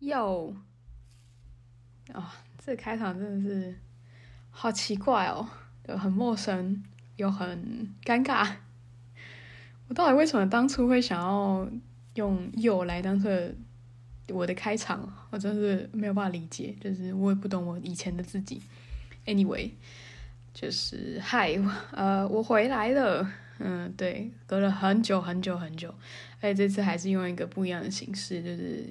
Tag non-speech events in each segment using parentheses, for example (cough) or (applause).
哟，哦，这开场真的是好奇怪哦，就很陌生又很尴尬。我到底为什么当初会想要用又来当做我的开场？我真是没有办法理解，就是我也不懂我以前的自己。Anyway，就是嗨，呃，我回来了。嗯，对，隔了很久很久很久，而且这次还是用一个不一样的形式，就是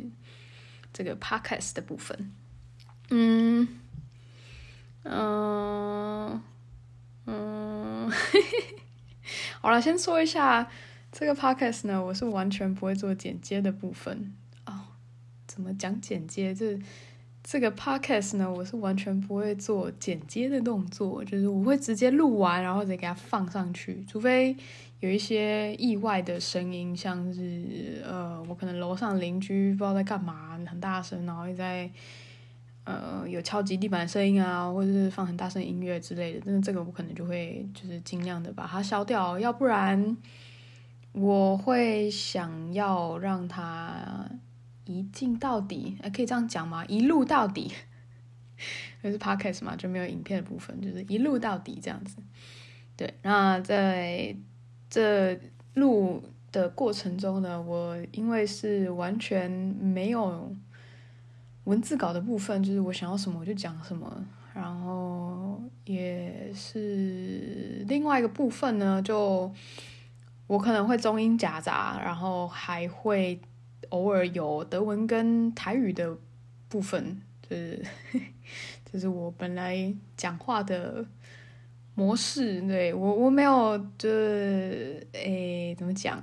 这个 podcast 的部分。嗯，嗯，嗯，(laughs) 好了，先说一下这个 podcast 呢，我是完全不会做剪接的部分哦。怎么讲剪接？这这个 podcast 呢，我是完全不会做剪接的动作，就是我会直接录完，然后再给它放上去，除非有一些意外的声音，像是呃，我可能楼上邻居不知道在干嘛，很大声，然后也在呃有敲击地板声音啊，或者是放很大声音乐之类的，但是这个我可能就会就是尽量的把它消掉，要不然我会想要让它。一镜到底，哎，可以这样讲吗？一录到底，(laughs) 就是 podcast 嘛，就没有影片的部分，就是一录到底这样子。对，那在这录的过程中呢，我因为是完全没有文字稿的部分，就是我想要什么我就讲什么，然后也是另外一个部分呢，就我可能会中英夹杂，然后还会。偶尔有德文跟台语的部分，就是 (laughs) 就是我本来讲话的模式。对，我我没有就是诶怎么讲？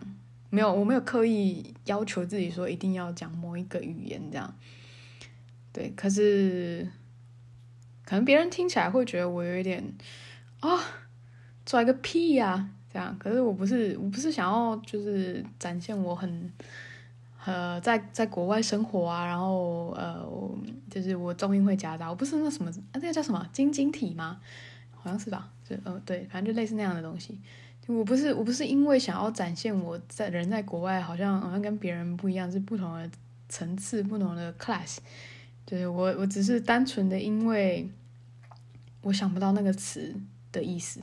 没有，我没有刻意要求自己说一定要讲某一个语言这样。对，可是可能别人听起来会觉得我有一点啊，拽个屁呀这样。可是我不是，我不是想要就是展现我很。呃，在在国外生活啊，然后呃，就是我中英会夹杂，我不是那什么，啊，那个叫什么晶晶体吗？好像是吧，就呃对，反正就类似那样的东西。我不是我不是因为想要展现我在人在国外好像好像跟别人不一样，是不同的层次、不同的 class。就是我我只是单纯的因为我想不到那个词的意思，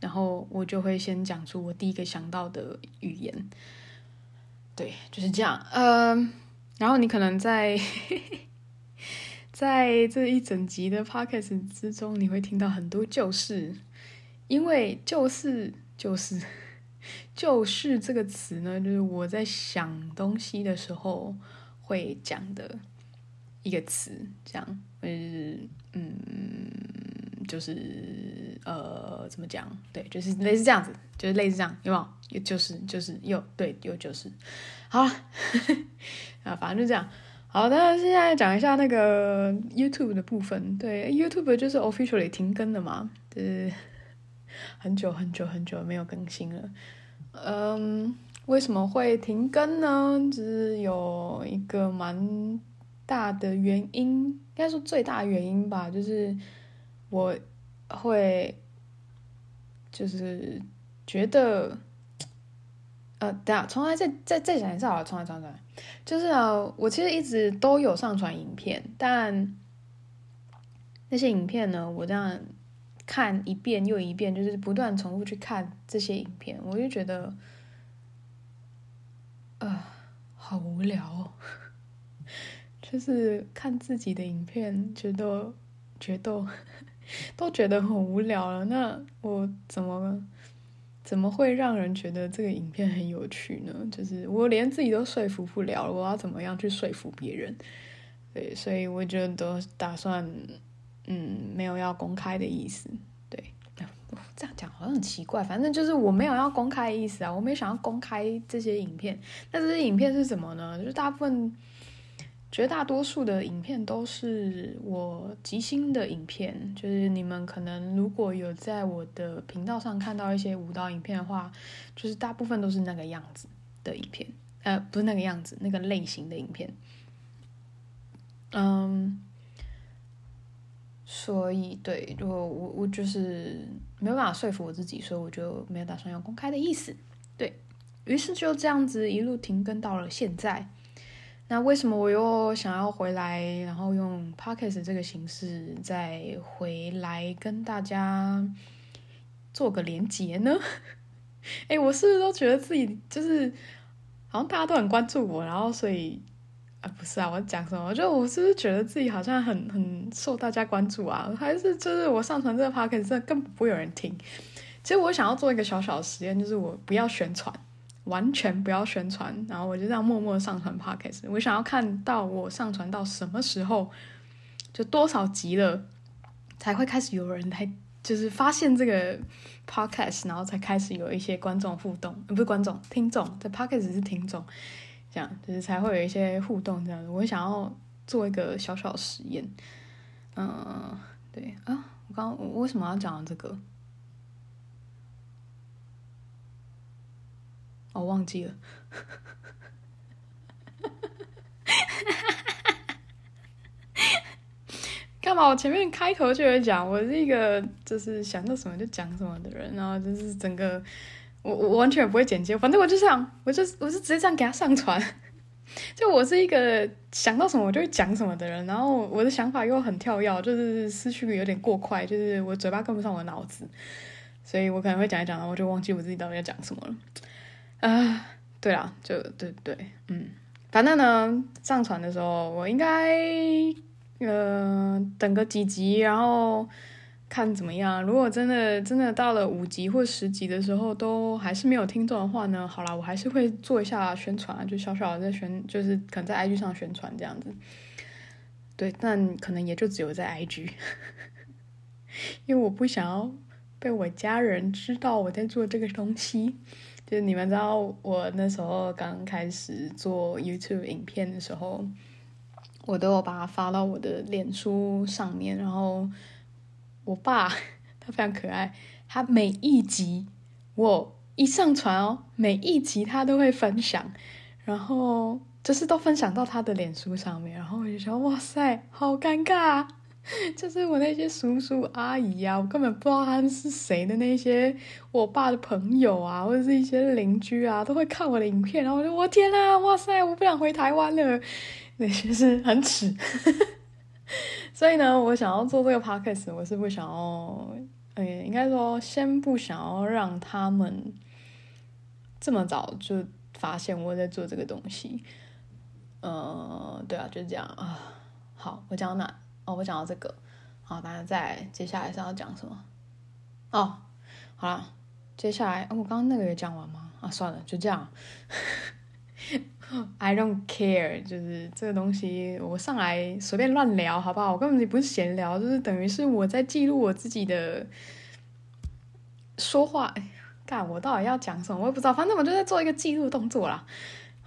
然后我就会先讲出我第一个想到的语言。对，就是这样。嗯、然后你可能在在这一整集的 podcast 之中，你会听到很多旧事，因为就是就是就是这个词呢，就是我在想东西的时候会讲的一个词，这样，就是嗯，就是呃，怎么讲？对，就是类似这样子，就是类似这样，有没有？有就是就是有对有就是，好了，(laughs) 啊，反正就这样。好，的现在讲一下那个 YouTube 的部分。对，YouTube 就是 officially 停更了嘛，就是 (laughs) 很久很久很久没有更新了。嗯，为什么会停更呢？就是有一个蛮大的原因，应该说最大原因吧，就是我会就是觉得。呃，等下，重来再再再讲一次好了，重来重来。就是啊，我其实一直都有上传影片，但那些影片呢，我这样看一遍又一遍，就是不断重复去看这些影片，我就觉得，呃，好无聊哦。(laughs) 就是看自己的影片，觉得觉得都觉得很无聊了，那我怎么？怎么会让人觉得这个影片很有趣呢？就是我连自己都说服不了，我要怎么样去说服别人？对，所以我觉得都打算，嗯，没有要公开的意思。对，(laughs) 这样讲好像很奇怪，反正就是我没有要公开的意思啊，我没想要公开这些影片。那这些影片是什么呢？就是大部分。绝大多数的影片都是我即兴的影片，就是你们可能如果有在我的频道上看到一些舞蹈影片的话，就是大部分都是那个样子的影片，呃，不是那个样子，那个类型的影片。嗯，所以对，我我我就是没有办法说服我自己，所以我就没有打算要公开的意思。对，于是就这样子一路停更到了现在。那为什么我又想要回来，然后用 podcast 这个形式再回来跟大家做个连结呢？(laughs) 哎，我是不是都觉得自己就是好像大家都很关注我，然后所以啊，不是啊，我讲什么？就我是不是觉得自己好像很很受大家关注啊？还是就是我上传这个 podcast 真的根本不会有人听？其实我想要做一个小小的实验，就是我不要宣传。完全不要宣传，然后我就这样默默上传 podcast。我想要看到我上传到什么时候，就多少集了，才会开始有人来，就是发现这个 podcast，然后才开始有一些观众互动，不是观众，听众，在 podcast 是听众，这样就是才会有一些互动这样子。我想要做一个小小实验，嗯，对啊，我刚刚我为什么要讲这个？哦、忘记了，(laughs) 干嘛？我前面开头就有讲，我是一个就是想到什么就讲什么的人，然后就是整个我我完全也不会剪接，反正我就这样，我就我就直接这样给他上传。(laughs) 就我是一个想到什么我就会讲什么的人，然后我的想法又很跳跃，就是思绪有点过快，就是我嘴巴跟不上我的脑子，所以我可能会讲一讲，然后我就忘记我自己到底要讲什么了。啊、呃，对啦，就对对，嗯，反正呢，上传的时候我应该呃等个几集，然后看怎么样。如果真的真的到了五集或十集的时候都还是没有听众的话呢，好啦，我还是会做一下宣传，就小小的在宣，就是可能在 IG 上宣传这样子。对，但可能也就只有在 IG，(laughs) 因为我不想要被我家人知道我在做这个东西。就是你们知道，我那时候刚开始做 YouTube 影片的时候，我都有把它发到我的脸书上面。然后我爸 (laughs) 他非常可爱，他每一集我一上传哦，每一集他都会分享，然后就是都分享到他的脸书上面。然后我就说：“哇塞，好尴尬。” (laughs) 就是我那些叔叔阿姨啊，我根本不知道他们是谁的那些我爸的朋友啊，或者是一些邻居啊，都会看我的影片，然后我就我天啊，哇塞，我不想回台湾了，那些是很耻。(laughs) 所以呢，我想要做这个 podcast，我是不想要，呃，应该说先不想要让他们这么早就发现我在做这个东西。呃，对啊，就这样啊。好，我讲到哪？哦，我讲到这个，好，那再接下来是要讲什么？哦，好了，接下来，我刚刚那个也讲完吗？啊，算了，就这样。(laughs) I don't care，就是这个东西，我上来随便乱聊，好不好？我根本就不是闲聊，就是等于是我在记录我自己的说话。哎，干，我到底要讲什么？我也不知道，反正我就在做一个记录动作啦。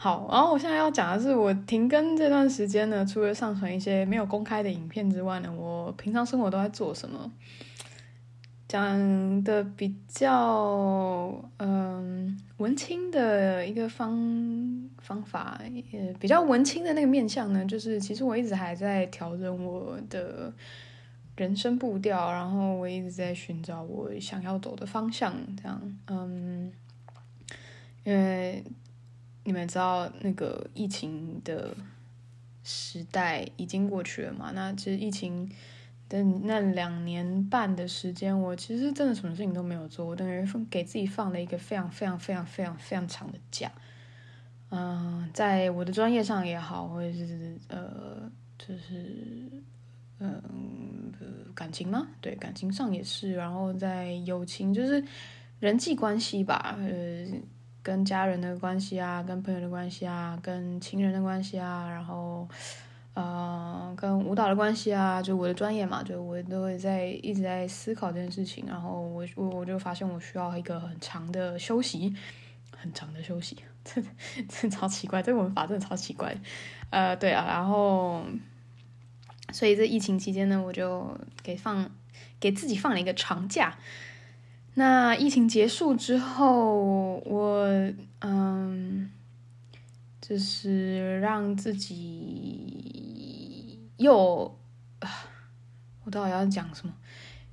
好，然后我现在要讲的是，我停更这段时间呢，除了上传一些没有公开的影片之外呢，我平常生活都在做什么？讲的比较嗯文青的一个方方法，也比较文青的那个面向呢，就是其实我一直还在调整我的人生步调，然后我一直在寻找我想要走的方向，这样，嗯，因为。你们知道那个疫情的时代已经过去了嘛？那其实疫情的那两年半的时间，我其实真的什么事情都没有做，我等于给自己放了一个非常非常非常非常非常长的假。嗯，在我的专业上也好，或者是呃，就是嗯感情吗？对，感情上也是。然后在友情，就是人际关系吧，呃。跟家人的关系啊，跟朋友的关系啊，跟情人的关系啊，然后，呃，跟舞蹈的关系啊，就我的专业嘛，就我都会在一直在思考这件事情，然后我我我就发现我需要一个很长的休息，很长的休息，这这超奇怪，这个文法真的超奇怪，呃，对啊，然后，所以这疫情期间呢，我就给放给自己放了一个长假。那疫情结束之后，我嗯，就是让自己又啊，我到底要讲什么？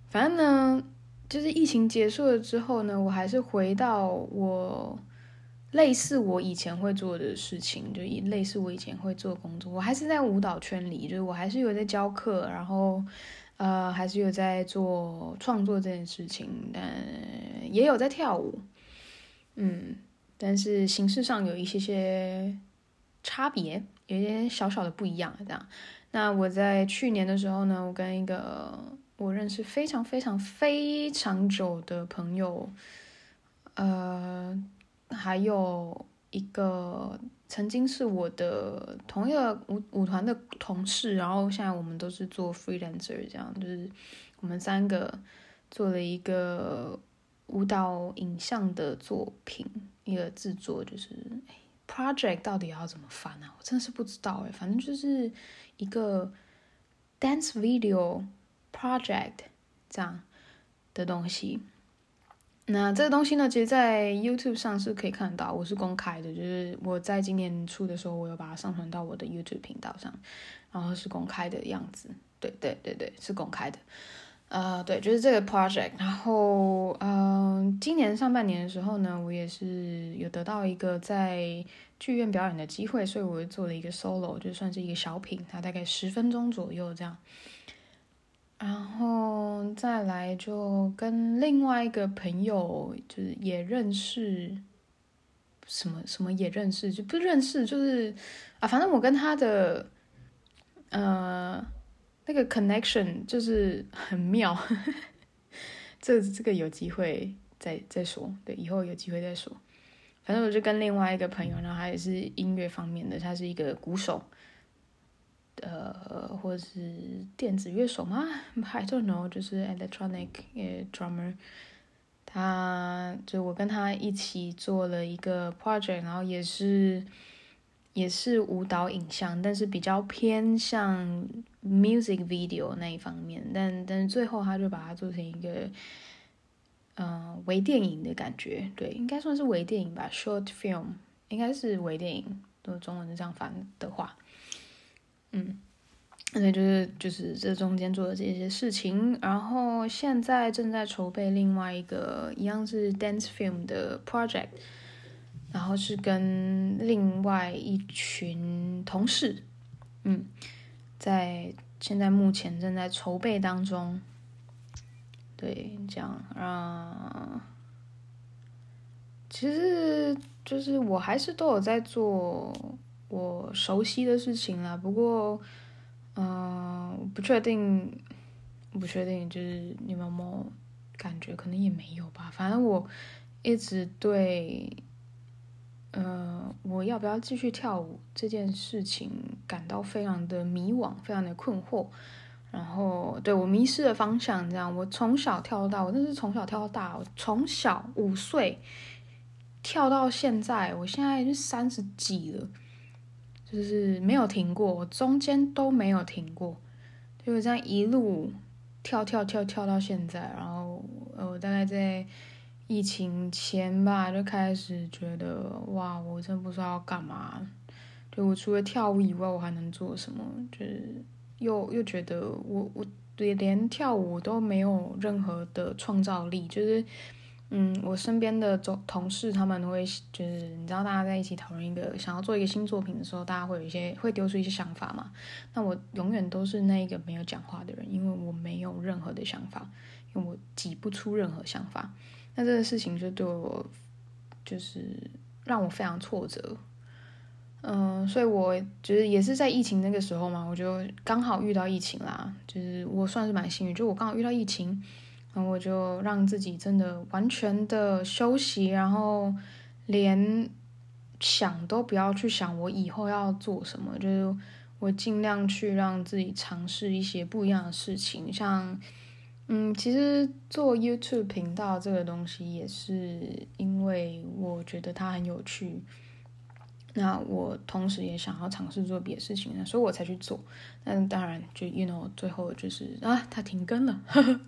反正呢，就是疫情结束了之后呢，我还是回到我类似我以前会做的事情，就类似我以前会做工作，我还是在舞蹈圈里，就是我还是有在教课，然后呃，还是有在做创作这件事情，但也有在跳舞，嗯，但是形式上有一些些差别，有一点小小的不一样，这样。那我在去年的时候呢，我跟一个我认识非常非常非常久的朋友，呃。还有一个曾经是我的同一个舞舞团的同事，然后现在我们都是做 freelancer，这样就是我们三个做了一个舞蹈影像的作品，一个制作，就是 project 到底要怎么翻啊？我真的是不知道哎，反正就是一个 dance video project 这样的东西。那这个东西呢，其实，在 YouTube 上是可以看到，我是公开的，就是我在今年初的时候，我有把它上传到我的 YouTube 频道上，然后是公开的样子，对对对对，是公开的，呃，对，就是这个 project。然后，嗯、今年上半年的时候呢，我也是有得到一个在剧院表演的机会，所以我做了一个 solo，就算是一个小品，它大概十分钟左右这样。然后再来就跟另外一个朋友，就是也认识，什么什么也认识，就不认识，就是啊，反正我跟他的呃那个 connection 就是很妙，(laughs) 这这个有机会再再说，对，以后有机会再说。反正我就跟另外一个朋友，然后他也是音乐方面的，他是一个鼓手。呃，或是电子乐手吗？I don't know，就是 electronic drummer。他就我跟他一起做了一个 project，然后也是也是舞蹈影像，但是比较偏向 music video 那一方面。但但是最后他就把它做成一个呃微电影的感觉，对，应该算是微电影吧，short film，应该是微电影，如果中文是这样翻的话。嗯，所以就是就是这中间做的这些事情，然后现在正在筹备另外一个一样是 dance film 的 project，然后是跟另外一群同事，嗯，在现在目前正在筹备当中，对，这样啊，其实就是我还是都有在做。我熟悉的事情啦，不过，嗯、不确定，不确定，就是你们有没有感觉？可能也没有吧。反正我一直对，呃，我要不要继续跳舞这件事情感到非常的迷惘，非常的困惑。然后，对，我迷失了方向，这样。我从小跳到大，我真是从小跳到大，我从小五岁跳到现在，我现在是三十几了。就是没有停过，我中间都没有停过，就这样一路跳跳跳跳到现在。然后我大概在疫情前吧，就开始觉得哇，我真不知道要干嘛。就我除了跳舞以外，我还能做什么？就是又又觉得我我连跳舞都没有任何的创造力，就是。嗯，我身边的同同事他们会就是你知道，大家在一起讨论一个想要做一个新作品的时候，大家会有一些会丢出一些想法嘛。那我永远都是那一个没有讲话的人，因为我没有任何的想法，因为我挤不出任何想法。那这个事情就对我就是让我非常挫折。嗯，所以我觉得也是在疫情那个时候嘛，我就刚好遇到疫情啦，就是我算是蛮幸运，就我刚好遇到疫情。然后我就让自己真的完全的休息，然后连想都不要去想我以后要做什么，就是我尽量去让自己尝试一些不一样的事情，像嗯，其实做 YouTube 频道这个东西也是因为我觉得它很有趣。那我同时也想要尝试做别的事情，那所以我才去做。但当然，就 you know，最后就是啊，它停更了。(laughs)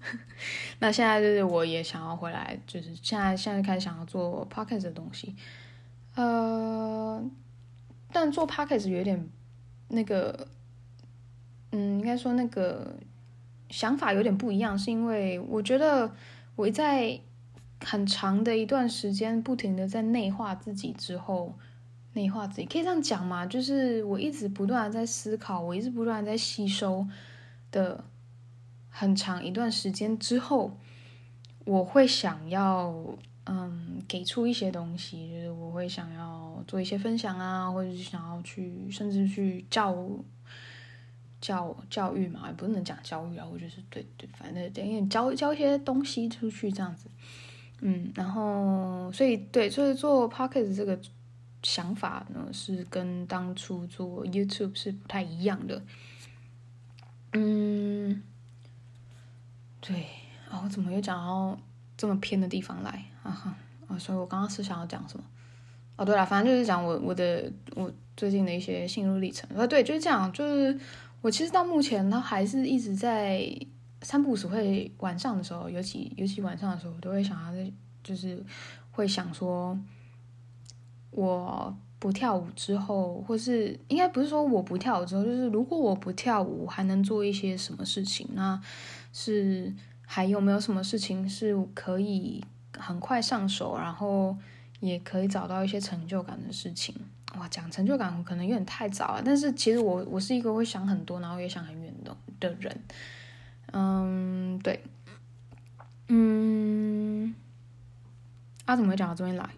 那现在就是我也想要回来，就是现在现在开始想要做 podcast 的东西。呃，但做 podcast 有点那个，嗯，应该说那个想法有点不一样，是因为我觉得我在很长的一段时间，不停的在内化自己之后，内化自己可以这样讲吗？就是我一直不断的在思考，我一直不断的在吸收的很长一段时间之后，我会想要嗯给出一些东西，就是我会想要做一些分享啊，或者是想要去甚至去教。教教育嘛，也不能讲教育啊，我就是对对，反正等于教教一些东西出去这样子，嗯，然后所以对，所以做 p o c k e t 这个想法呢，是跟当初做 YouTube 是不太一样的，嗯，对，啊，我怎么又讲到这么偏的地方来啊哈啊，所以我刚刚是想要讲什么？哦，对了，反正就是讲我我的我最近的一些心路历程，啊，对，就是这样，就是。我其实到目前，他还是一直在三不五时会晚上的时候，尤其尤其晚上的时候，我都会想要在，就是会想说，我不跳舞之后，或是应该不是说我不跳舞之后，就是如果我不跳舞，还能做一些什么事情？那是还有没有什么事情是可以很快上手，然后也可以找到一些成就感的事情？哇，讲成就感可能有点太早了，但是其实我我是一个会想很多，然后也想很远的的人。嗯，对，嗯，啊，怎么会讲到这边来？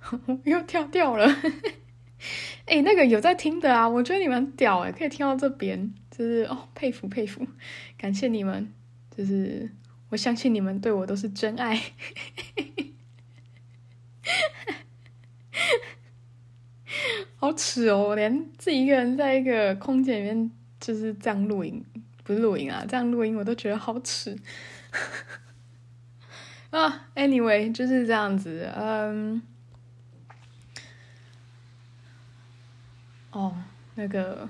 (laughs) 又跳掉了。(laughs) 哎、那个有在听的啊，我觉得你们屌哎，可以听到这边，就是哦，佩服佩服，感谢你们，就是我相信你们对我都是真爱。(laughs) 好耻哦！连自己一个人在一个空间里面就是这样录音，不是录音啊，这样录音我都觉得好耻啊。Anyway，就是这样子。嗯，哦，那个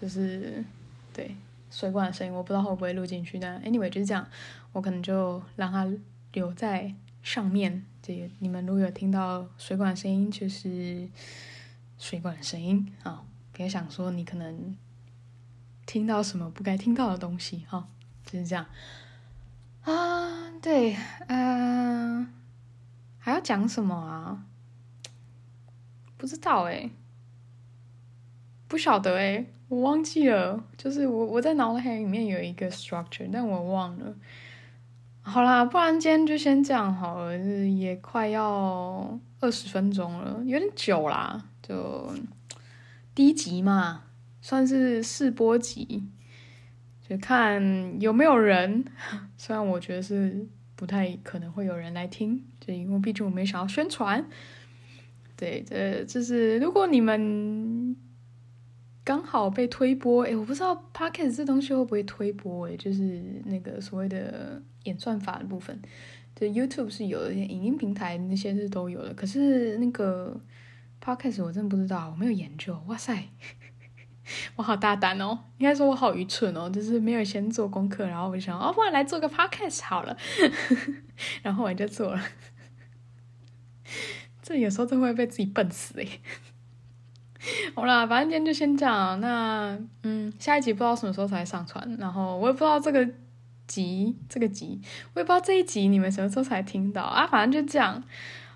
就是对水管的声音，我不知道会不会录进去。但 Anyway 就是这样，我可能就让它留在上面。这个你们如果有听到水管声音，就是。水管的声音啊，别想说你可能听到什么不该听到的东西哈，就是这样啊。对，嗯、呃，还要讲什么啊？不知道哎，不晓得哎，我忘记了。就是我我在脑海里面有一个 structure，但我忘了。好啦，不然今天就先这样好了，也快要二十分钟了，有点久啦。就第一集嘛，算是试播集，就看有没有人。虽然我觉得是不太可能会有人来听，就因为毕竟我没想要宣传。对，这就是如果你们刚好被推播，诶，我不知道 Podcast 这东西会不会推播，诶，就是那个所谓的演算法的部分，就 YouTube 是有的，影音平台那些是都有的，可是那个。Podcast 我真不知道，我没有研究。哇塞，(laughs) 我好大胆哦！应该说我好愚蠢哦，就是没有先做功课，然后我就想，哦，不然来做个 Podcast 好了，(laughs) 然后我就做了。(laughs) 这有时候真会被自己笨死诶。(laughs) 好啦，反正今天就先这样。那嗯，下一集不知道什么时候才上传，然后我也不知道这个集这个集，我也不知道这一集你们什么时候才听到啊。反正就这样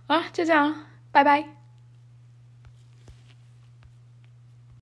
啊，就这样，拜拜。